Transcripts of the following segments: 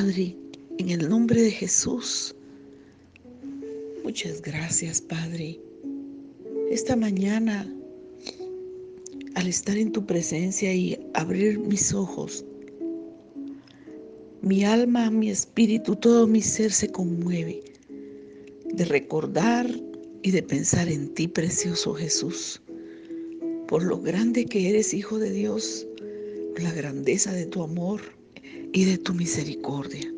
Padre, en el nombre de Jesús. Muchas gracias, Padre. Esta mañana, al estar en tu presencia y abrir mis ojos, mi alma, mi espíritu, todo mi ser se conmueve de recordar y de pensar en ti, precioso Jesús, por lo grande que eres, Hijo de Dios, la grandeza de tu amor y de tu misericordia.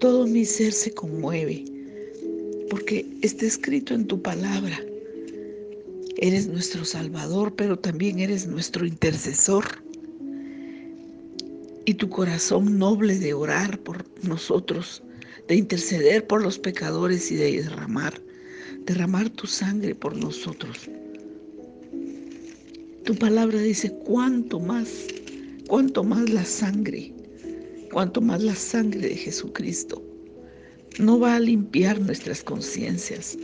Todo mi ser se conmueve porque está escrito en tu palabra. Eres nuestro Salvador, pero también eres nuestro intercesor. Y tu corazón noble de orar por nosotros, de interceder por los pecadores y de derramar, derramar tu sangre por nosotros. Tu palabra dice, cuánto más, cuánto más la sangre cuanto más la sangre de Jesucristo no va a limpiar nuestras conciencias.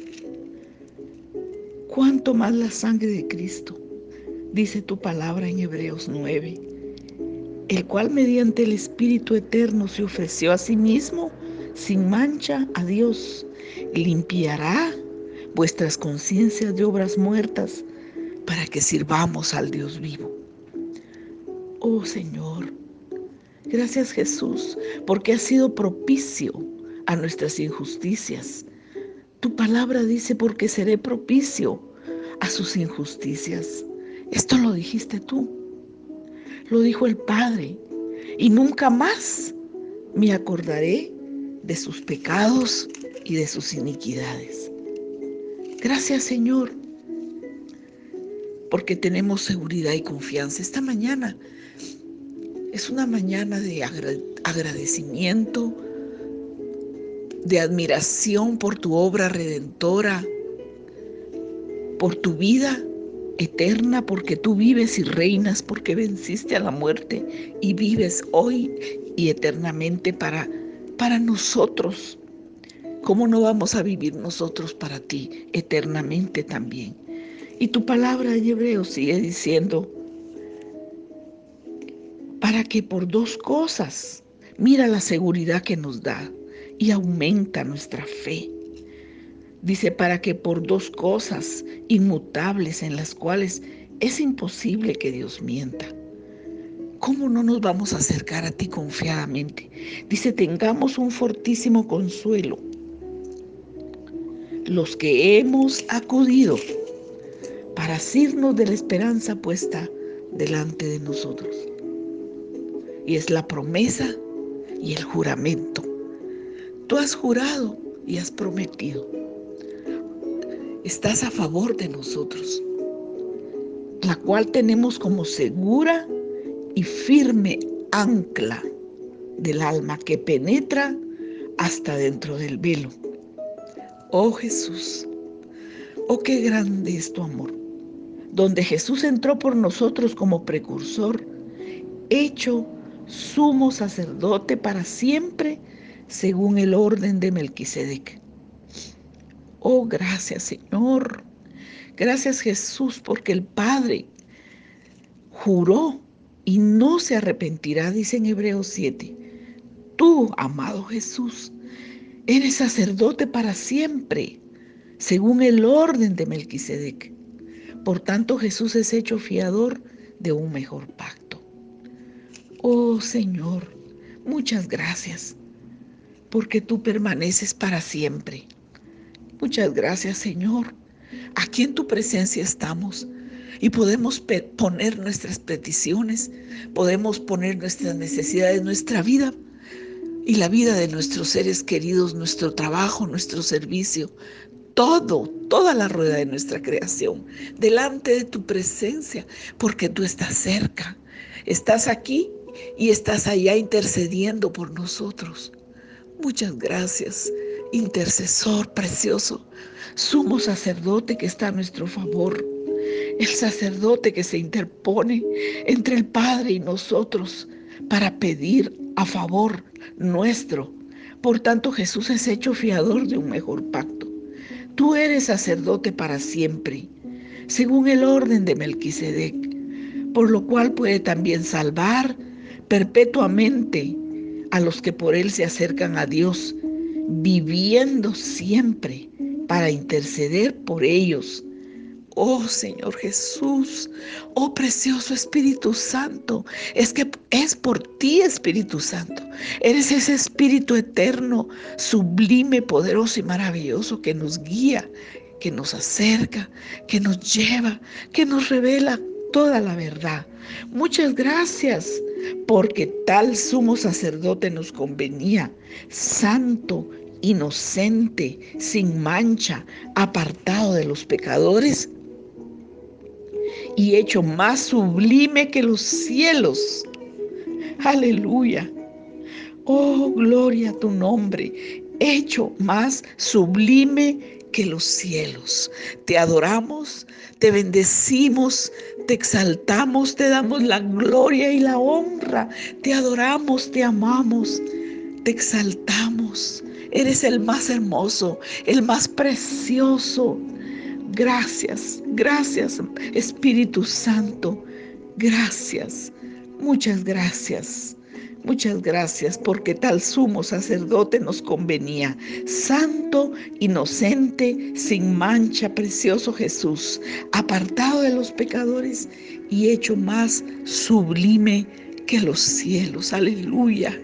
Cuanto más la sangre de Cristo, dice tu palabra en Hebreos 9, el cual mediante el Espíritu Eterno se ofreció a sí mismo sin mancha a Dios, limpiará vuestras conciencias de obras muertas para que sirvamos al Dios vivo. Oh Señor, Gracias Jesús, porque has sido propicio a nuestras injusticias. Tu palabra dice, porque seré propicio a sus injusticias. Esto lo dijiste tú. Lo dijo el Padre. Y nunca más me acordaré de sus pecados y de sus iniquidades. Gracias Señor, porque tenemos seguridad y confianza. Esta mañana es una mañana de agradecimiento, de admiración por tu obra redentora, por tu vida eterna, porque tú vives y reinas, porque venciste a la muerte y vives hoy y eternamente para, para nosotros. ¿Cómo no vamos a vivir nosotros para ti eternamente también? Y tu palabra en hebreo sigue diciendo, para que por dos cosas, mira la seguridad que nos da y aumenta nuestra fe. Dice, para que por dos cosas inmutables en las cuales es imposible que Dios mienta. ¿Cómo no nos vamos a acercar a ti confiadamente? Dice, tengamos un fortísimo consuelo. Los que hemos acudido para asirnos de la esperanza puesta delante de nosotros y es la promesa y el juramento. Tú has jurado y has prometido. Estás a favor de nosotros, la cual tenemos como segura y firme ancla del alma que penetra hasta dentro del velo. Oh Jesús, oh qué grande es tu amor, donde Jesús entró por nosotros como precursor, hecho sumo sacerdote para siempre, según el orden de Melquisedec. Oh, gracias Señor. Gracias Jesús, porque el Padre juró y no se arrepentirá, dice en Hebreos 7. Tú, amado Jesús, eres sacerdote para siempre, según el orden de Melquisedec. Por tanto, Jesús es hecho fiador de un mejor pacto. Oh Señor, muchas gracias, porque tú permaneces para siempre. Muchas gracias, Señor. Aquí en tu presencia estamos y podemos poner nuestras peticiones, podemos poner nuestras necesidades, nuestra vida y la vida de nuestros seres queridos, nuestro trabajo, nuestro servicio, todo, toda la rueda de nuestra creación, delante de tu presencia, porque tú estás cerca. Estás aquí y estás allá intercediendo por nosotros. Muchas gracias, intercesor precioso, sumo sacerdote que está a nuestro favor, el sacerdote que se interpone entre el Padre y nosotros para pedir a favor nuestro. Por tanto, Jesús es hecho fiador de un mejor pacto. Tú eres sacerdote para siempre, según el orden de Melquisedec, por lo cual puede también salvar perpetuamente a los que por Él se acercan a Dios, viviendo siempre para interceder por ellos. Oh Señor Jesús, oh precioso Espíritu Santo, es que es por ti Espíritu Santo. Eres ese Espíritu eterno, sublime, poderoso y maravilloso que nos guía, que nos acerca, que nos lleva, que nos revela toda la verdad. Muchas gracias, porque tal sumo sacerdote nos convenía, santo, inocente, sin mancha, apartado de los pecadores y hecho más sublime que los cielos. Aleluya. Oh, gloria a tu nombre, hecho más sublime que los cielos. Te adoramos, te bendecimos, te exaltamos, te damos la gloria y la honra. Te adoramos, te amamos, te exaltamos. Eres el más hermoso, el más precioso. Gracias, gracias Espíritu Santo. Gracias, muchas gracias. Muchas gracias porque tal sumo sacerdote nos convenía, santo, inocente, sin mancha, precioso Jesús, apartado de los pecadores y hecho más sublime que los cielos. Aleluya.